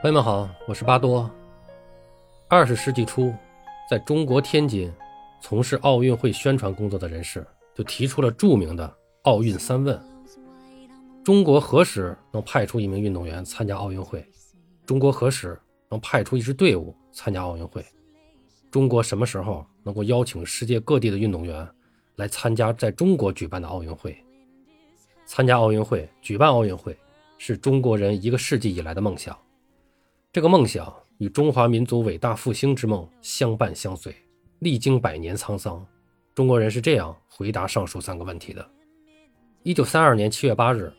朋友们好，我是巴多。二十世纪初，在中国天津从事奥运会宣传工作的人士就提出了著名的“奥运三问”：中国何时能派出一名运动员参加奥运会？中国何时能派出一支队伍参加奥运会？中国什么时候能够邀请世界各地的运动员来参加在中国举办的奥运会？参加奥运会、举办奥运会，是中国人一个世纪以来的梦想。这个梦想与中华民族伟大复兴之梦相伴相随，历经百年沧桑，中国人是这样回答上述三个问题的：一九三二年七月八日，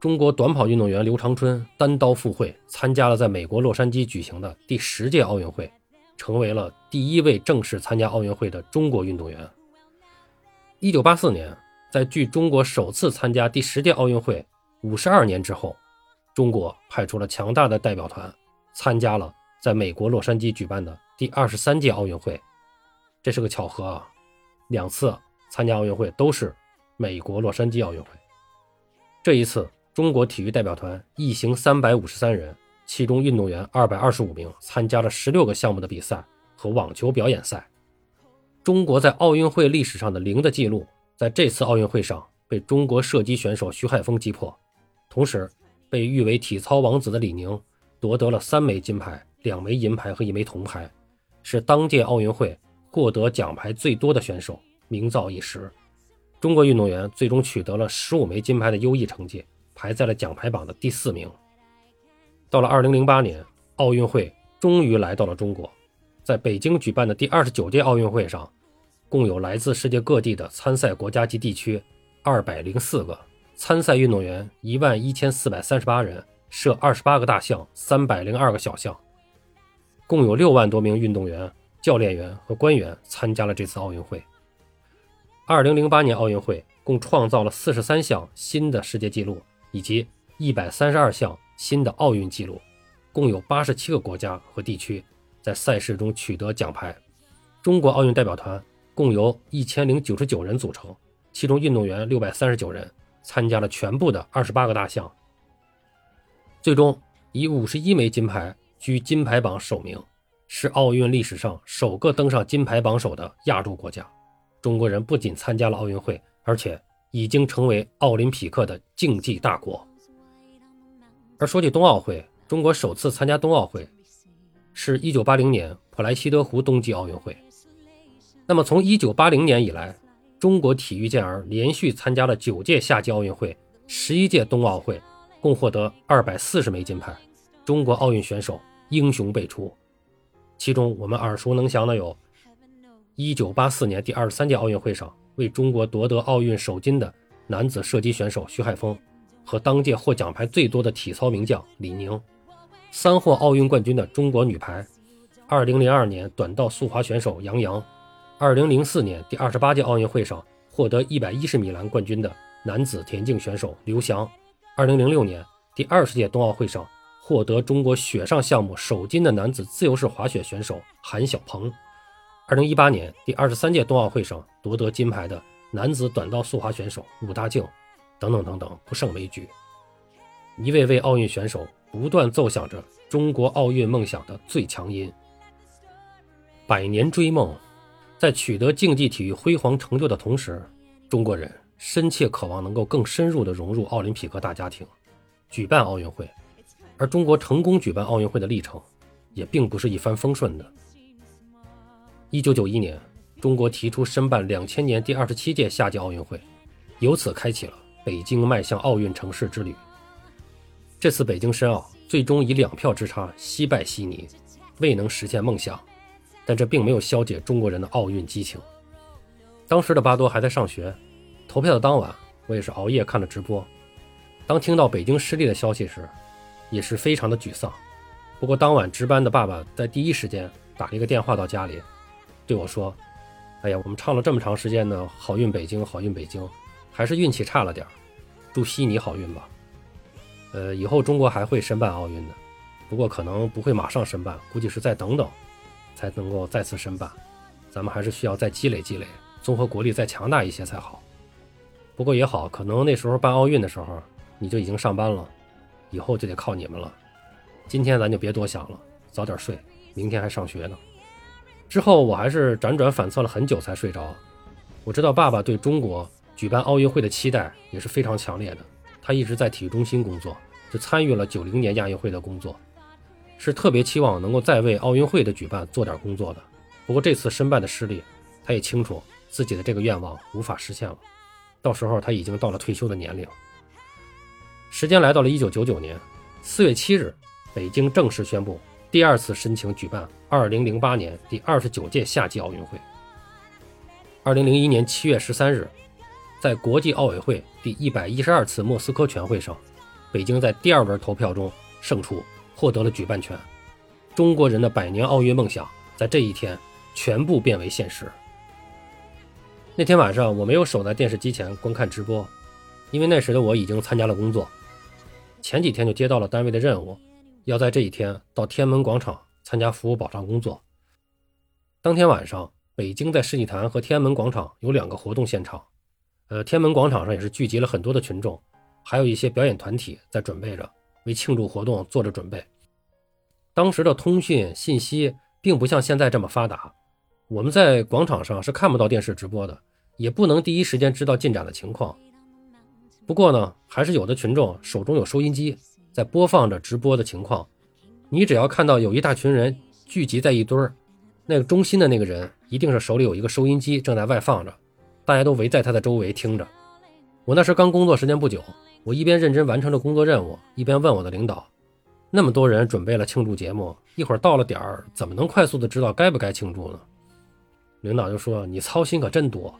中国短跑运动员刘长春单刀赴会，参加了在美国洛杉矶举行的第十届奥运会，成为了第一位正式参加奥运会的中国运动员。一九八四年，在距中国首次参加第十届奥运会五十二年之后，中国派出了强大的代表团。参加了在美国洛杉矶举办的第二十三届奥运会，这是个巧合啊！两次参加奥运会都是美国洛杉矶奥运会。这一次，中国体育代表团一行三百五十三人，其中运动员二百二十五名，参加了十六个项目的比赛和网球表演赛。中国在奥运会历史上的零的记录，在这次奥运会上被中国射击选手徐海峰击破，同时被誉为体操王子的李宁。夺得了三枚金牌、两枚银牌和一枚铜牌，是当届奥运会获得奖牌最多的选手，名噪一时。中国运动员最终取得了十五枚金牌的优异成绩，排在了奖牌榜的第四名。到了二零零八年，奥运会终于来到了中国，在北京举办的第二十九届奥运会上，共有来自世界各地的参赛国家及地区二百零四个，参赛运动员一万一千四百三十八人。设二十八个大项，三百零二个小项，共有六万多名运动员、教练员和官员参加了这次奥运会。二零零八年奥运会共创造了四十三项新的世界纪录，以及一百三十二项新的奥运纪录，共有八十七个国家和地区在赛事中取得奖牌。中国奥运代表团共由一千零九十九人组成，其中运动员六百三十九人参加了全部的二十八个大项。最终以五十一枚金牌居金牌榜首名，是奥运历史上首个登上金牌榜首的亚洲国家。中国人不仅参加了奥运会，而且已经成为奥林匹克的竞技大国。而说起冬奥会，中国首次参加冬奥会是一九八零年普莱西德湖冬季奥运会。那么从一九八零年以来，中国体育健儿连续参加了九届夏季奥运会、十一届冬奥会。共获得二百四十枚金牌，中国奥运选手英雄辈出。其中我们耳熟能详的有：一九八四年第二十三届奥运会上为中国夺得奥运首金的男子射击选手徐海峰，和当届获奖牌最多的体操名将李宁；三获奥运冠军的中国女排；二零零二年短道速滑选手杨洋；二零零四年第二十八届奥运会上获得一百一十米栏冠军的男子田径选手刘翔。二零零六年第二十届冬奥会上获得中国雪上项目首金的男子自由式滑雪选手韩晓鹏，二零一八年第二十三届冬奥会上夺得金牌的男子短道速滑选手武大靖，等等等等，不胜枚举。一位位奥运选手不断奏响着中国奥运梦想的最强音。百年追梦，在取得竞技体育辉煌成就的同时，中国人。深切渴望能够更深入地融入奥林匹克大家庭，举办奥运会。而中国成功举办奥运会的历程，也并不是一帆风顺的。一九九一年，中国提出申办两千年第二十七届夏季奥运会，由此开启了北京迈向奥运城市之旅。这次北京申奥最终以两票之差惜败悉尼，未能实现梦想。但这并没有消解中国人的奥运激情。当时的巴多还在上学。投票的当晚，我也是熬夜看了直播。当听到北京失利的消息时，也是非常的沮丧。不过当晚值班的爸爸在第一时间打了一个电话到家里，对我说：“哎呀，我们唱了这么长时间的好运北京，好运北京，还是运气差了点祝悉尼好运吧。呃，以后中国还会申办奥运的，不过可能不会马上申办，估计是再等等才能够再次申办。咱们还是需要再积累积累，综合国力再强大一些才好。”不过也好，可能那时候办奥运的时候你就已经上班了，以后就得靠你们了。今天咱就别多想了，早点睡，明天还上学呢。之后我还是辗转反侧了很久才睡着。我知道爸爸对中国举办奥运会的期待也是非常强烈的，他一直在体育中心工作，就参与了九零年亚运会的工作，是特别期望能够再为奥运会的举办做点工作的。不过这次申办的失利，他也清楚自己的这个愿望无法实现了。到时候他已经到了退休的年龄。时间来到了一九九九年四月七日。北京正式宣布第二次申请举办2008年第二十九届夏季奥运会。2001年7月13日，在国际奥委会第一百一十二次莫斯科全会上，北京在第二轮投票中胜出，获得了举办权。中国人的百年奥运梦想在这一天全部变为现实。那天晚上，我没有守在电视机前观看直播，因为那时的我已经参加了工作，前几天就接到了单位的任务。要在这一天到天安门广场参加服务保障工作。当天晚上，北京在世纪坛和天安门广场有两个活动现场。呃，天安门广场上也是聚集了很多的群众，还有一些表演团体在准备着为庆祝活动做着准备。当时的通讯信息并不像现在这么发达，我们在广场上是看不到电视直播的，也不能第一时间知道进展的情况。不过呢，还是有的群众手中有收音机。在播放着直播的情况，你只要看到有一大群人聚集在一堆儿，那个中心的那个人一定是手里有一个收音机正在外放着，大家都围在他的周围听着。我那时刚工作时间不久，我一边认真完成着工作任务，一边问我的领导：“那么多人准备了庆祝节目，一会儿到了点儿，怎么能快速的知道该不该庆祝呢？”领导就说：“你操心可真多，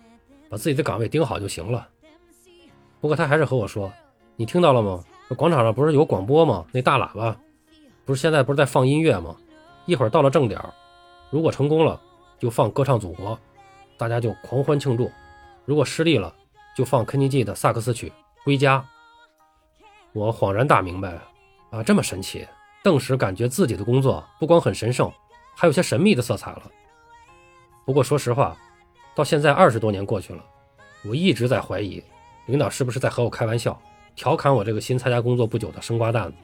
把自己的岗位盯好就行了。”不过他还是和我说：“你听到了吗？”广场上不是有广播吗？那大喇叭，不是现在不是在放音乐吗？一会儿到了正点如果成功了，就放《歌唱祖国》，大家就狂欢庆祝；如果失利了，就放肯尼基的萨克斯曲《归家》。我恍然大明白，啊，这么神奇！顿时感觉自己的工作不光很神圣，还有些神秘的色彩了。不过说实话，到现在二十多年过去了，我一直在怀疑，领导是不是在和我开玩笑。调侃我这个新参加工作不久的生瓜蛋子，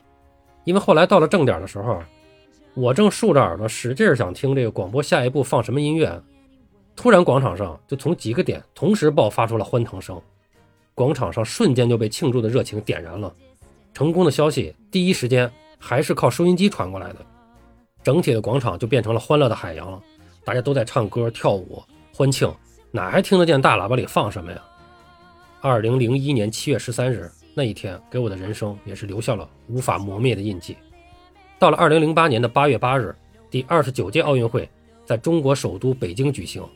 因为后来到了正点的时候，我正竖着耳朵使劲想听这个广播下一步放什么音乐，突然广场上就从几个点同时爆发出了欢腾声，广场上瞬间就被庆祝的热情点燃了。成功的消息第一时间还是靠收音机传过来的，整体的广场就变成了欢乐的海洋了，大家都在唱歌跳舞欢庆，哪还听得见大喇叭里放什么呀？二零零一年七月十三日。那一天给我的人生也是留下了无法磨灭的印记。到了二零零八年的八月八日，第二十九届奥运会在中国首都北京举行。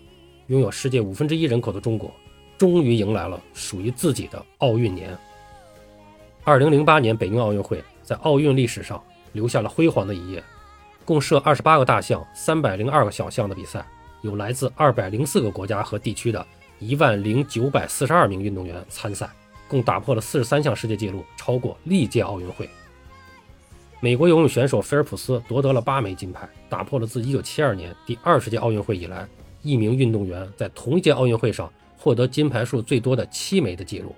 拥有世界五分之一人口的中国，终于迎来了属于自己的奥运年。二零零八年北京奥运会在奥运历史上留下了辉煌的一页。共设二十八个大项、三百零二个小项的比赛，有来自二百零四个国家和地区的一万零九百四十二名运动员参赛。共打破了四十三项世界纪录，超过历届奥运会。美国游泳选手菲尔普斯夺得了八枚金牌，打破了自1972年第二十届奥运会以来一名运动员在同一届奥运会上获得金牌数最多的七枚的纪录。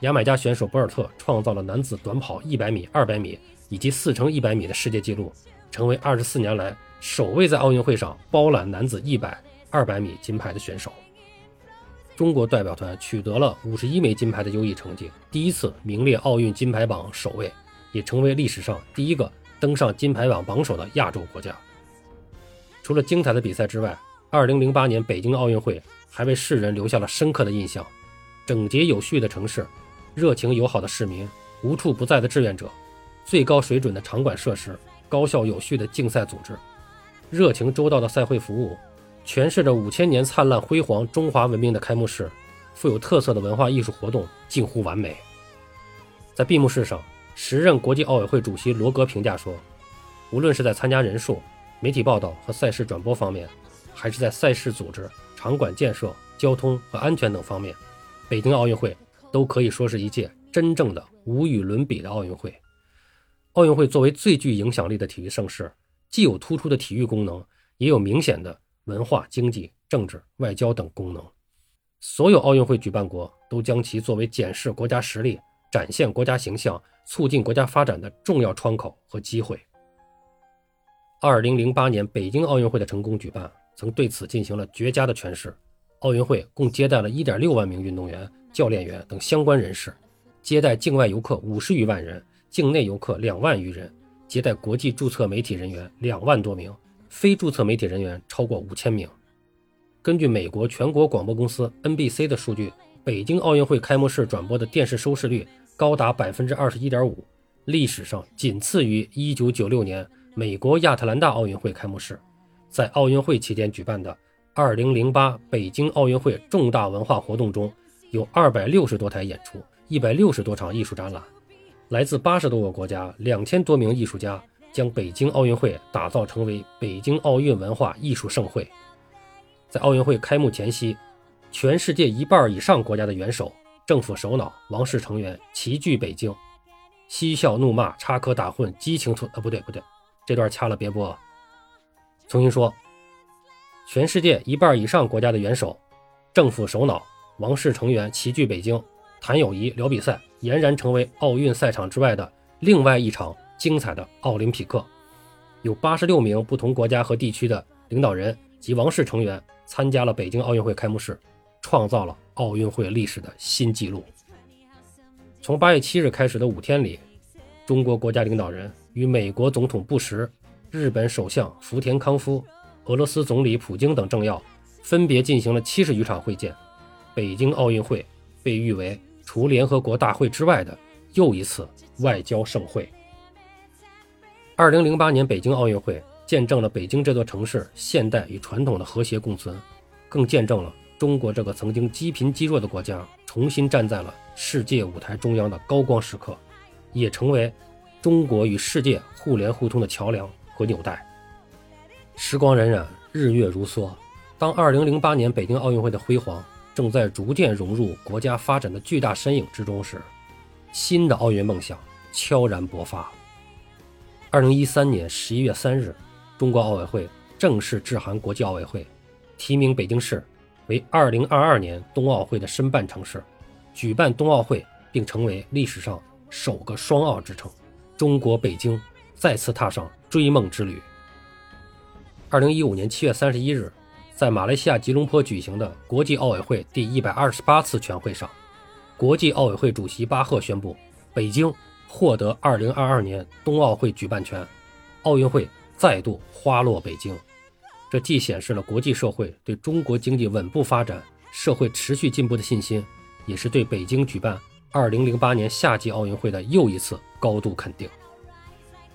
牙买加选手博尔特创造了男子短跑100米、200米以及4乘100米的世界纪录，成为24年来首位在奥运会上包揽男子100、200米金牌的选手。中国代表团取得了五十一枚金牌的优异成绩，第一次名列奥运金牌榜首位，也成为历史上第一个登上金牌榜榜首的亚洲国家。除了精彩的比赛之外，二零零八年北京奥运会还为世人留下了深刻的印象：整洁有序的城市，热情友好的市民，无处不在的志愿者，最高水准的场馆设施，高效有序的竞赛组织，热情周到的赛会服务。诠释着五千年灿烂辉煌中华文明的开幕式，富有特色的文化艺术活动近乎完美。在闭幕式上，时任国际奥委会主席罗格评价说：“无论是在参加人数、媒体报道和赛事转播方面，还是在赛事组织、场馆建设、交通和安全等方面，北京奥运会都可以说是一届真正的无与伦比的奥运会。奥运会作为最具影响力的体育盛事，既有突出的体育功能，也有明显的。”文化、经济、政治、外交等功能，所有奥运会举办国都将其作为检视国家实力、展现国家形象、促进国家发展的重要窗口和机会。2008年北京奥运会的成功举办，曾对此进行了绝佳的诠释。奥运会共接待了1.6万名运动员、教练员等相关人士，接待境外游客50余万人，境内游客2万余人，接待国际注册媒体人员2万多名，非注册媒体人员超过5000名。根据美国全国广播公司 NBC 的数据，北京奥运会开幕式转播的电视收视率高达百分之二十一点五，历史上仅次于一九九六年美国亚特兰大奥运会开幕式。在奥运会期间举办的二零零八北京奥运会重大文化活动中，有二百六十多台演出，一百六十多场艺术展览，来自八十多个国家，两千多名艺术家将北京奥运会打造成为北京奥运文化艺术盛会。在奥运会开幕前夕，全世界一半以上国家的元首、政府首脑、王室成员齐聚北京，嬉笑怒骂、插科打诨、激情吐……呃，不对不对，这段掐了别播。重新说，全世界一半以上国家的元首、政府首脑、王室成员齐聚北京，谈友谊、聊比赛，俨然成为奥运赛场之外的另外一场精彩的奥林匹克。有八十六名不同国家和地区的领导人及王室成员。参加了北京奥运会开幕式，创造了奥运会历史的新纪录。从八月七日开始的五天里，中国国家领导人与美国总统布什、日本首相福田康夫、俄罗斯总理普京等政要分别进行了七十余场会见。北京奥运会被誉为除联合国大会之外的又一次外交盛会。二零零八年北京奥运会。见证了北京这座城市现代与传统的和谐共存，更见证了中国这个曾经积贫积弱的国家重新站在了世界舞台中央的高光时刻，也成为中国与世界互联互通的桥梁和纽带。时光荏苒，日月如梭，当2008年北京奥运会的辉煌正在逐渐融入国家发展的巨大身影之中时，新的奥运梦想悄然勃发。2013年11月3日。中国奥委会正式致函国际奥委会，提名北京市为2022年冬奥会的申办城市，举办冬奥会，并成为历史上首个双奥之城。中国北京再次踏上追梦之旅。2015年7月31日，在马来西亚吉隆坡举行的国际奥委会第一百二十八次全会上，国际奥委会主席巴赫宣布，北京获得2022年冬奥会举办权，奥运会。再度花落北京，这既显示了国际社会对中国经济稳步发展、社会持续进步的信心，也是对北京举办2008年夏季奥运会的又一次高度肯定。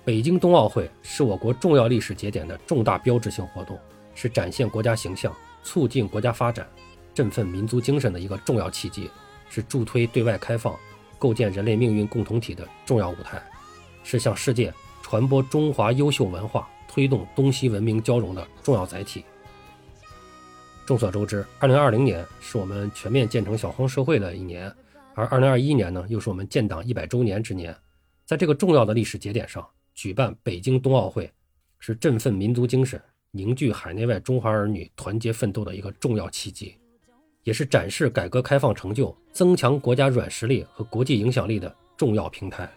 北京冬奥会是我国重要历史节点的重大标志性活动，是展现国家形象、促进国家发展、振奋民族精神的一个重要契机，是助推对外开放、构建人类命运共同体的重要舞台，是向世界传播中华优秀文化。推动东西文明交融的重要载体。众所周知，二零二零年是我们全面建成小康社会的一年，而二零二一年呢，又是我们建党一百周年之年。在这个重要的历史节点上，举办北京冬奥会，是振奋民族精神、凝聚海内外中华儿女团结奋斗的一个重要契机，也是展示改革开放成就、增强国家软实力和国际影响力的重要平台。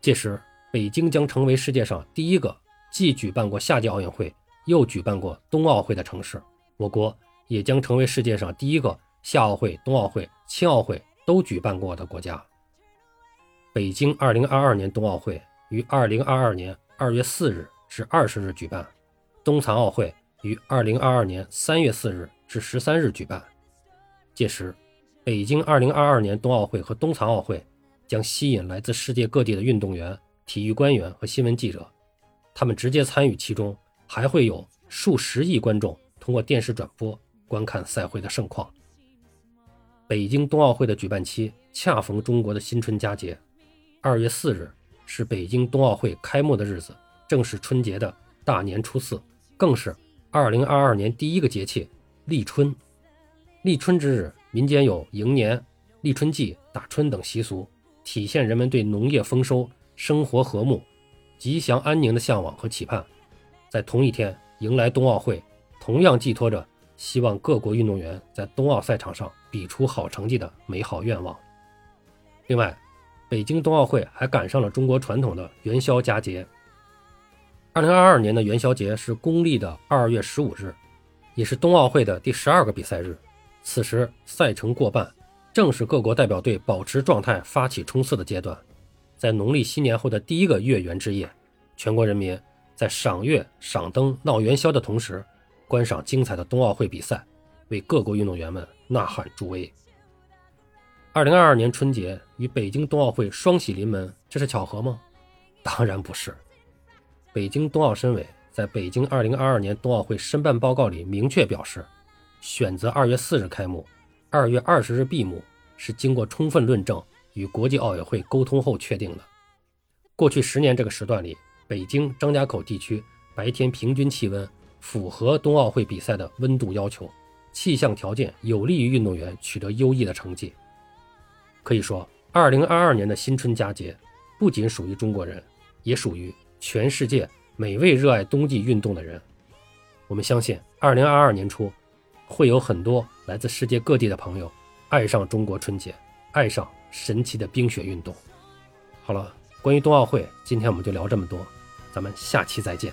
届时，北京将成为世界上第一个。既举办过夏季奥运会，又举办过冬奥会的城市，我国也将成为世界上第一个夏奥会、冬奥会、青奥会都举办过的国家。北京2022年冬奥会于2022年2月4日至20日举办，冬残奥会于2022年3月4日至13日举办。届时，北京2022年冬奥会和冬残奥会将吸引来自世界各地的运动员、体育官员和新闻记者。他们直接参与其中，还会有数十亿观众通过电视转播观看赛会的盛况。北京冬奥会的举办期恰逢中国的新春佳节，二月四日是北京冬奥会开幕的日子，正是春节的大年初四，更是二零二二年第一个节气立春。立春之日，民间有迎年、立春祭、打春等习俗，体现人们对农业丰收、生活和睦。吉祥安宁的向往和期盼，在同一天迎来冬奥会，同样寄托着希望各国运动员在冬奥赛场上比出好成绩的美好愿望。另外，北京冬奥会还赶上了中国传统的元宵佳节。二零二二年的元宵节是公历的二月十五日，也是冬奥会的第十二个比赛日。此时赛程过半，正是各国代表队保持状态、发起冲刺的阶段。在农历新年后的第一个月圆之夜，全国人民在赏月、赏灯、闹元宵的同时，观赏精彩的冬奥会比赛，为各国运动员们呐喊助威。二零二二年春节与北京冬奥会双喜临门，这是巧合吗？当然不是。北京冬奥申委在北京2022年冬奥会申办报告里明确表示，选择2月4日开幕，2月20日闭幕是经过充分论证与国际奥委会沟通后确定的。过去十年这个时段里，北京张家口地区白天平均气温符合冬奥会比赛的温度要求，气象条件有利于运动员取得优异的成绩。可以说，2022年的新春佳节不仅属于中国人，也属于。全世界每位热爱冬季运动的人，我们相信，二零二二年初会有很多来自世界各地的朋友爱上中国春节，爱上神奇的冰雪运动。好了，关于冬奥会，今天我们就聊这么多，咱们下期再见。